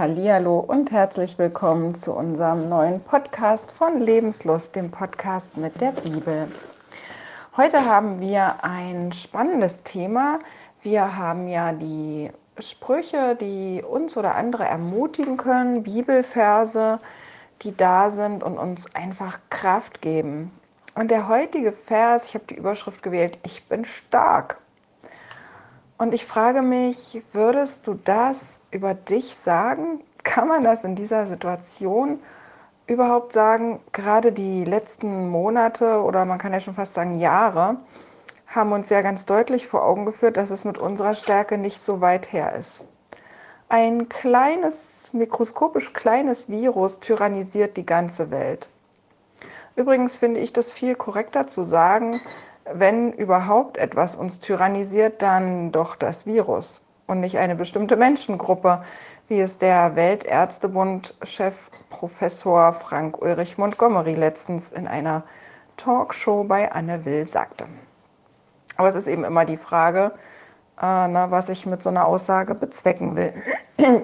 Hallihallo und herzlich willkommen zu unserem neuen Podcast von Lebenslust, dem Podcast mit der Bibel. Heute haben wir ein spannendes Thema. Wir haben ja die Sprüche, die uns oder andere ermutigen können, Bibelverse, die da sind und uns einfach Kraft geben. Und der heutige Vers, ich habe die Überschrift gewählt, ich bin stark. Und ich frage mich, würdest du das über dich sagen? Kann man das in dieser Situation überhaupt sagen? Gerade die letzten Monate oder man kann ja schon fast sagen Jahre haben uns ja ganz deutlich vor Augen geführt, dass es mit unserer Stärke nicht so weit her ist. Ein kleines, mikroskopisch kleines Virus tyrannisiert die ganze Welt. Übrigens finde ich das viel korrekter zu sagen, wenn überhaupt etwas uns tyrannisiert, dann doch das Virus und nicht eine bestimmte Menschengruppe, wie es der Weltärztebund-Chef Professor Frank Ulrich Montgomery letztens in einer Talkshow bei Anne Will sagte. Aber es ist eben immer die Frage, äh, na, was ich mit so einer Aussage bezwecken will.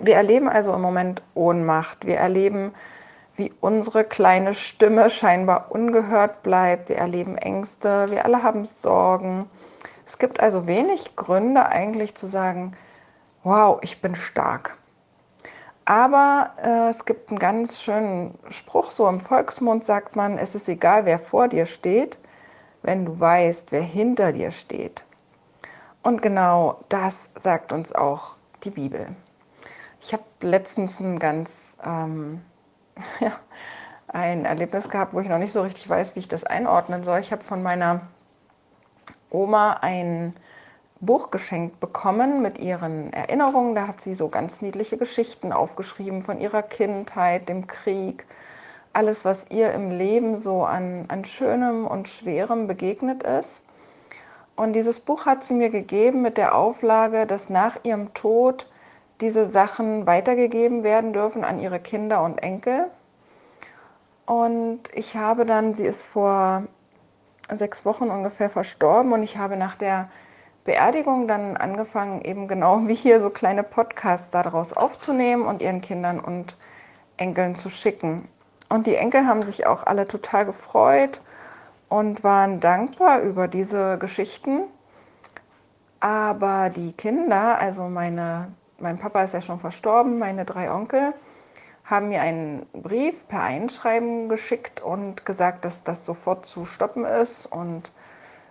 Wir erleben also im Moment Ohnmacht. Wir erleben wie unsere kleine Stimme scheinbar ungehört bleibt. Wir erleben Ängste, wir alle haben Sorgen. Es gibt also wenig Gründe eigentlich zu sagen, wow, ich bin stark. Aber äh, es gibt einen ganz schönen Spruch, so im Volksmund sagt man, es ist egal, wer vor dir steht, wenn du weißt, wer hinter dir steht. Und genau das sagt uns auch die Bibel. Ich habe letztens ein ganz ähm, ja, ein Erlebnis gehabt, wo ich noch nicht so richtig weiß, wie ich das einordnen soll. Ich habe von meiner Oma ein Buch geschenkt bekommen mit ihren Erinnerungen. Da hat sie so ganz niedliche Geschichten aufgeschrieben von ihrer Kindheit, dem Krieg, alles, was ihr im Leben so an, an Schönem und Schwerem begegnet ist. Und dieses Buch hat sie mir gegeben mit der Auflage, dass nach ihrem Tod diese Sachen weitergegeben werden dürfen an ihre Kinder und Enkel. Und ich habe dann, sie ist vor sechs Wochen ungefähr verstorben und ich habe nach der Beerdigung dann angefangen, eben genau wie hier so kleine Podcasts daraus aufzunehmen und ihren Kindern und Enkeln zu schicken. Und die Enkel haben sich auch alle total gefreut und waren dankbar über diese Geschichten. Aber die Kinder, also meine mein Papa ist ja schon verstorben, meine drei Onkel haben mir einen Brief per Einschreiben geschickt und gesagt, dass das sofort zu stoppen ist und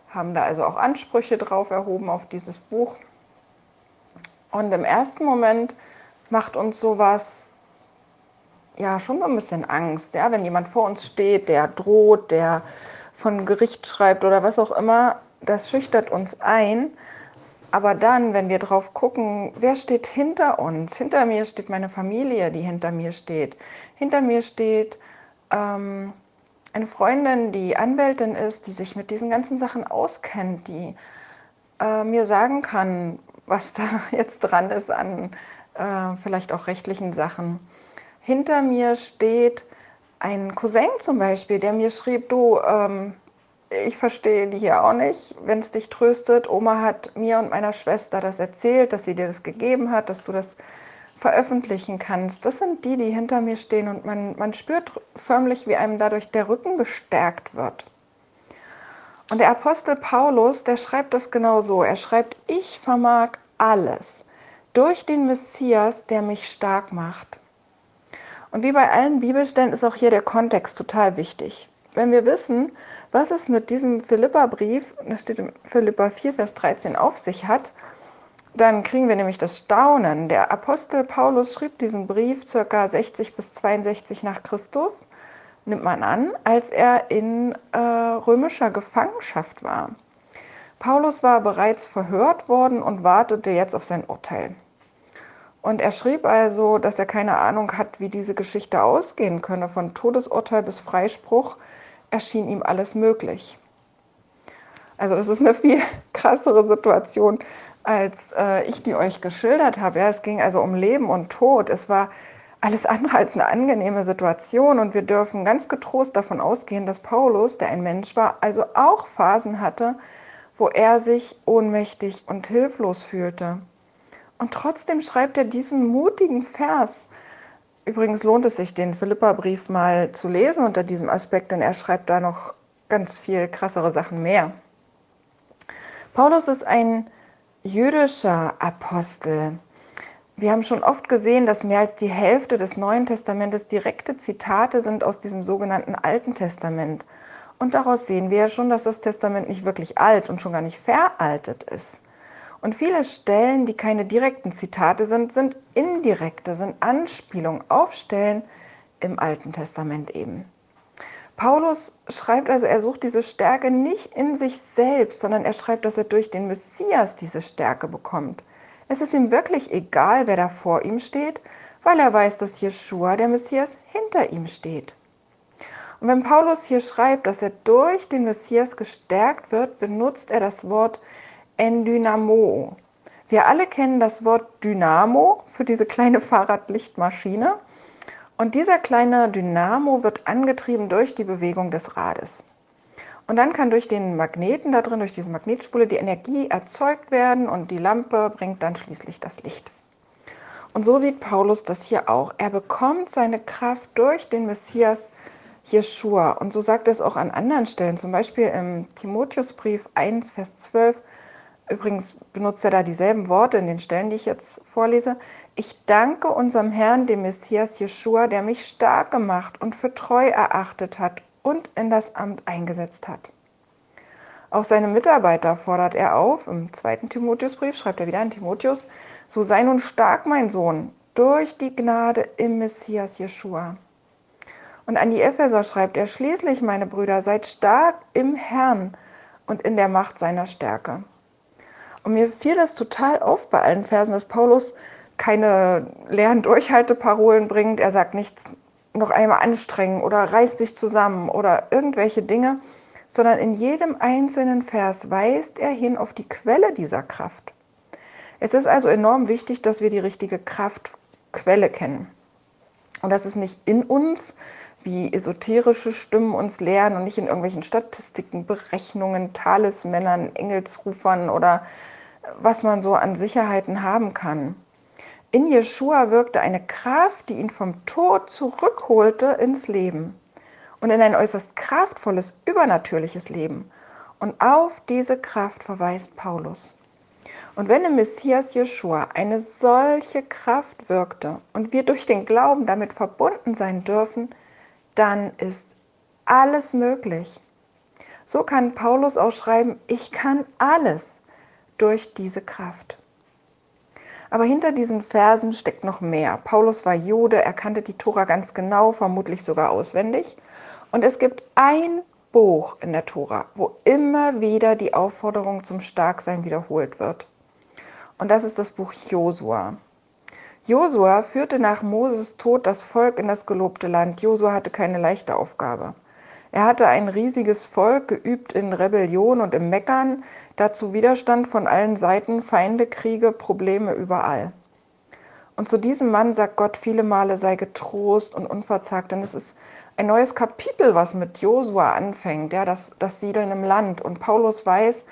haben da also auch Ansprüche drauf erhoben auf dieses Buch. Und im ersten Moment macht uns sowas ja schon ein bisschen Angst, ja, wenn jemand vor uns steht, der droht, der von Gericht schreibt oder was auch immer, das schüchtert uns ein. Aber dann, wenn wir drauf gucken, wer steht hinter uns? Hinter mir steht meine Familie, die hinter mir steht. Hinter mir steht ähm, eine Freundin, die Anwältin ist, die sich mit diesen ganzen Sachen auskennt, die äh, mir sagen kann, was da jetzt dran ist an äh, vielleicht auch rechtlichen Sachen. Hinter mir steht ein Cousin zum Beispiel, der mir schrieb, du, ähm, ich verstehe die hier auch nicht, wenn es dich tröstet. Oma hat mir und meiner Schwester das erzählt, dass sie dir das gegeben hat, dass du das veröffentlichen kannst. Das sind die, die hinter mir stehen und man, man spürt förmlich, wie einem dadurch der Rücken gestärkt wird. Und der Apostel Paulus, der schreibt das genau so. Er schreibt, ich vermag alles durch den Messias, der mich stark macht. Und wie bei allen Bibelstellen ist auch hier der Kontext total wichtig. Wenn wir wissen, was es mit diesem Philippa-Brief, das steht in Philippa 4, Vers 13, auf sich hat, dann kriegen wir nämlich das Staunen. Der Apostel Paulus schrieb diesen Brief ca. 60 bis 62 nach Christus, nimmt man an, als er in äh, römischer Gefangenschaft war. Paulus war bereits verhört worden und wartete jetzt auf sein Urteil. Und er schrieb also, dass er keine Ahnung hat, wie diese Geschichte ausgehen könne, von Todesurteil bis Freispruch erschien ihm alles möglich. Also das ist eine viel krassere Situation, als äh, ich die euch geschildert habe. Ja, es ging also um Leben und Tod. Es war alles andere als eine angenehme Situation und wir dürfen ganz getrost davon ausgehen, dass Paulus, der ein Mensch war, also auch Phasen hatte, wo er sich ohnmächtig und hilflos fühlte. Und trotzdem schreibt er diesen mutigen Vers übrigens lohnt es sich, den Philippa-Brief mal zu lesen unter diesem Aspekt, denn er schreibt da noch ganz viel krassere Sachen mehr. Paulus ist ein jüdischer Apostel. Wir haben schon oft gesehen, dass mehr als die Hälfte des Neuen Testamentes direkte Zitate sind aus diesem sogenannten Alten Testament. Und daraus sehen wir ja schon, dass das Testament nicht wirklich alt und schon gar nicht veraltet ist. Und viele Stellen, die keine direkten Zitate sind, sind indirekte, sind Anspielungen auf Stellen im Alten Testament eben. Paulus schreibt also, er sucht diese Stärke nicht in sich selbst, sondern er schreibt, dass er durch den Messias diese Stärke bekommt. Es ist ihm wirklich egal, wer da vor ihm steht, weil er weiß, dass Jeschua, der Messias, hinter ihm steht. Und wenn Paulus hier schreibt, dass er durch den Messias gestärkt wird, benutzt er das Wort Endynamo. Wir alle kennen das Wort Dynamo für diese kleine Fahrradlichtmaschine. Und dieser kleine Dynamo wird angetrieben durch die Bewegung des Rades. Und dann kann durch den Magneten da drin, durch diese Magnetspule, die Energie erzeugt werden und die Lampe bringt dann schließlich das Licht. Und so sieht Paulus das hier auch. Er bekommt seine Kraft durch den Messias Jeschua. Und so sagt er es auch an anderen Stellen, zum Beispiel im Timotheusbrief 1, Vers 12. Übrigens benutzt er da dieselben Worte in den Stellen, die ich jetzt vorlese. Ich danke unserem Herrn, dem Messias Jeschua, der mich stark gemacht und für treu erachtet hat und in das Amt eingesetzt hat. Auch seine Mitarbeiter fordert er auf. Im zweiten Timotheusbrief schreibt er wieder an Timotheus, so sei nun stark, mein Sohn, durch die Gnade im Messias Jeschua. Und an die Epheser schreibt er schließlich, meine Brüder, seid stark im Herrn und in der Macht seiner Stärke. Und mir fiel das total auf bei allen Versen, dass Paulus keine leeren Durchhalteparolen bringt. Er sagt nichts noch einmal anstrengen oder reiß dich zusammen oder irgendwelche Dinge, sondern in jedem einzelnen Vers weist er hin auf die Quelle dieser Kraft. Es ist also enorm wichtig, dass wir die richtige Kraftquelle kennen. Und das ist nicht in uns, wie esoterische Stimmen uns lehren und nicht in irgendwelchen Statistiken, Berechnungen, Talismännern, Engelsrufern oder was man so an Sicherheiten haben kann. In Jeschua wirkte eine Kraft, die ihn vom Tod zurückholte ins Leben und in ein äußerst kraftvolles, übernatürliches Leben. Und auf diese Kraft verweist Paulus. Und wenn im Messias Jeschua eine solche Kraft wirkte und wir durch den Glauben damit verbunden sein dürfen, dann ist alles möglich. So kann Paulus auch schreiben, ich kann alles durch diese Kraft. Aber hinter diesen Versen steckt noch mehr. Paulus war Jude, er kannte die Tora ganz genau, vermutlich sogar auswendig. Und es gibt ein Buch in der Tora, wo immer wieder die Aufforderung zum Starksein wiederholt wird. Und das ist das Buch Josua. Josua führte nach Moses Tod das Volk in das gelobte Land. Josua hatte keine leichte Aufgabe. Er hatte ein riesiges Volk, geübt in Rebellion und im Meckern, dazu Widerstand von allen Seiten, Feinde, Kriege, Probleme überall. Und zu diesem Mann sagt Gott viele Male, sei getrost und unverzagt, denn es ist ein neues Kapitel, was mit Josua anfängt, ja, das, das Siedeln im Land. Und Paulus weiß,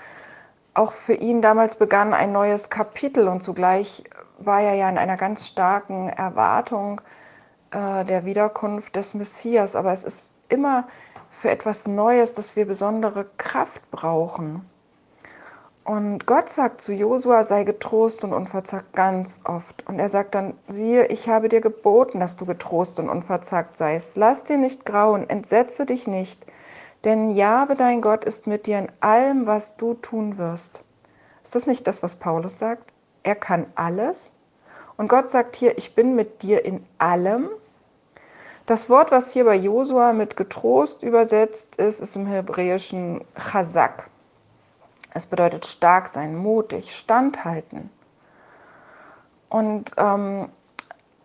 auch für ihn damals begann ein neues Kapitel und zugleich war er ja in einer ganz starken Erwartung äh, der Wiederkunft des Messias. Aber es ist immer für etwas Neues, dass wir besondere Kraft brauchen. Und Gott sagt zu Josua, sei getrost und unverzagt ganz oft. Und er sagt dann, siehe, ich habe dir geboten, dass du getrost und unverzagt seist. Lass dir nicht grauen, entsetze dich nicht, denn Jabe dein Gott ist mit dir in allem, was du tun wirst. Ist das nicht das, was Paulus sagt? Er kann alles. Und Gott sagt hier, ich bin mit dir in allem. Das Wort, was hier bei Josua mit getrost übersetzt ist, ist im Hebräischen Chazak. Es bedeutet stark sein, mutig, standhalten. Und ähm,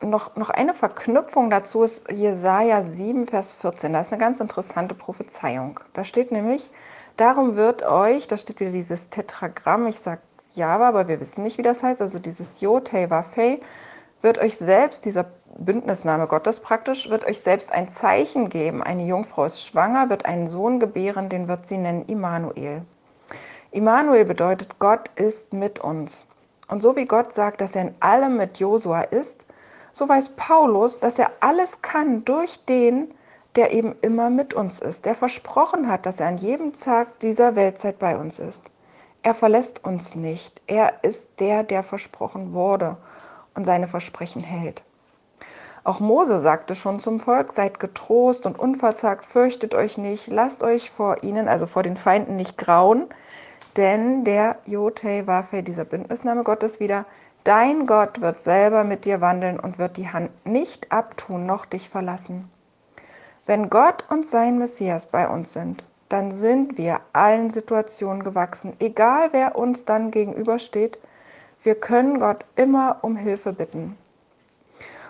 noch, noch eine Verknüpfung dazu ist Jesaja 7, Vers 14. Da ist eine ganz interessante Prophezeiung. Da steht nämlich, darum wird euch, da steht wieder dieses Tetragramm, ich sage Java, aber wir wissen nicht, wie das heißt, also dieses Yotei Wafei, wird euch selbst, dieser Bündnisname Gottes praktisch, wird euch selbst ein Zeichen geben. Eine Jungfrau ist schwanger, wird einen Sohn gebären, den wird sie nennen Immanuel. Immanuel bedeutet, Gott ist mit uns. Und so wie Gott sagt, dass er in allem mit Josua ist, so weiß Paulus, dass er alles kann durch den, der eben immer mit uns ist, der versprochen hat, dass er an jedem Tag dieser Weltzeit bei uns ist. Er verlässt uns nicht. Er ist der, der versprochen wurde und seine Versprechen hält. Auch Mose sagte schon zum Volk, seid getrost und unverzagt, fürchtet euch nicht, lasst euch vor ihnen, also vor den Feinden, nicht grauen, denn der Jotei Waffe, dieser Bündnisname Gottes wieder, dein Gott wird selber mit dir wandeln und wird die Hand nicht abtun noch dich verlassen. Wenn Gott und sein Messias bei uns sind, dann sind wir allen Situationen gewachsen, egal wer uns dann gegenübersteht. Wir können Gott immer um Hilfe bitten.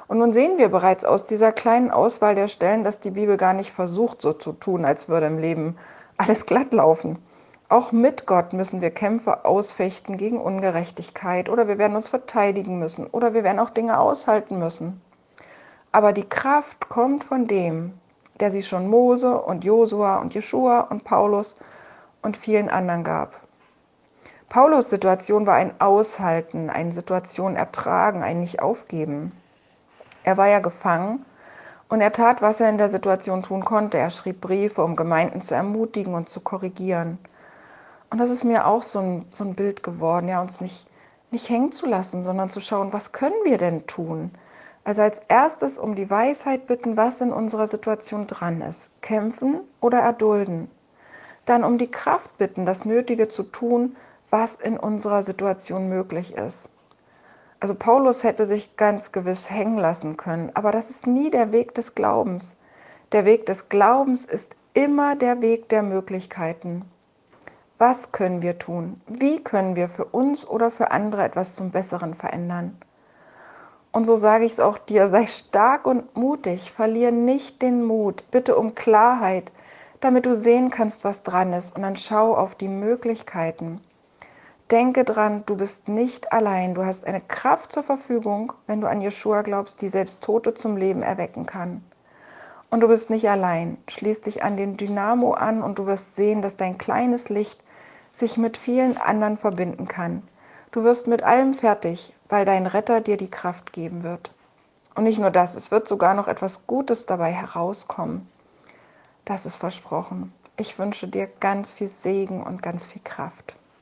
Und nun sehen wir bereits aus dieser kleinen Auswahl der Stellen, dass die Bibel gar nicht versucht, so zu tun, als würde im Leben alles glatt laufen. Auch mit Gott müssen wir Kämpfe ausfechten gegen Ungerechtigkeit oder wir werden uns verteidigen müssen oder wir werden auch Dinge aushalten müssen. Aber die Kraft kommt von dem, der sie schon Mose und Josua und Jeschua und Paulus und vielen anderen gab. Paulus Situation war ein Aushalten, eine Situation ertragen, ein Nicht-Aufgeben. Er war ja gefangen und er tat, was er in der Situation tun konnte. Er schrieb Briefe, um Gemeinden zu ermutigen und zu korrigieren. Und das ist mir auch so ein, so ein Bild geworden, ja, uns nicht, nicht hängen zu lassen, sondern zu schauen, was können wir denn tun? Also als erstes um die Weisheit bitten, was in unserer Situation dran ist. Kämpfen oder erdulden. Dann um die Kraft bitten, das Nötige zu tun, was in unserer Situation möglich ist. Also Paulus hätte sich ganz gewiss hängen lassen können, aber das ist nie der Weg des Glaubens. Der Weg des Glaubens ist immer der Weg der Möglichkeiten. Was können wir tun? Wie können wir für uns oder für andere etwas zum Besseren verändern? Und so sage ich es auch dir, sei stark und mutig, verliere nicht den Mut, bitte um Klarheit, damit du sehen kannst, was dran ist und dann schau auf die Möglichkeiten. Denke dran, du bist nicht allein. Du hast eine Kraft zur Verfügung, wenn du an Jeshua glaubst, die selbst Tote zum Leben erwecken kann. Und du bist nicht allein. Schließ dich an den Dynamo an und du wirst sehen, dass dein kleines Licht sich mit vielen anderen verbinden kann. Du wirst mit allem fertig, weil dein Retter dir die Kraft geben wird. Und nicht nur das, es wird sogar noch etwas Gutes dabei herauskommen. Das ist versprochen. Ich wünsche dir ganz viel Segen und ganz viel Kraft.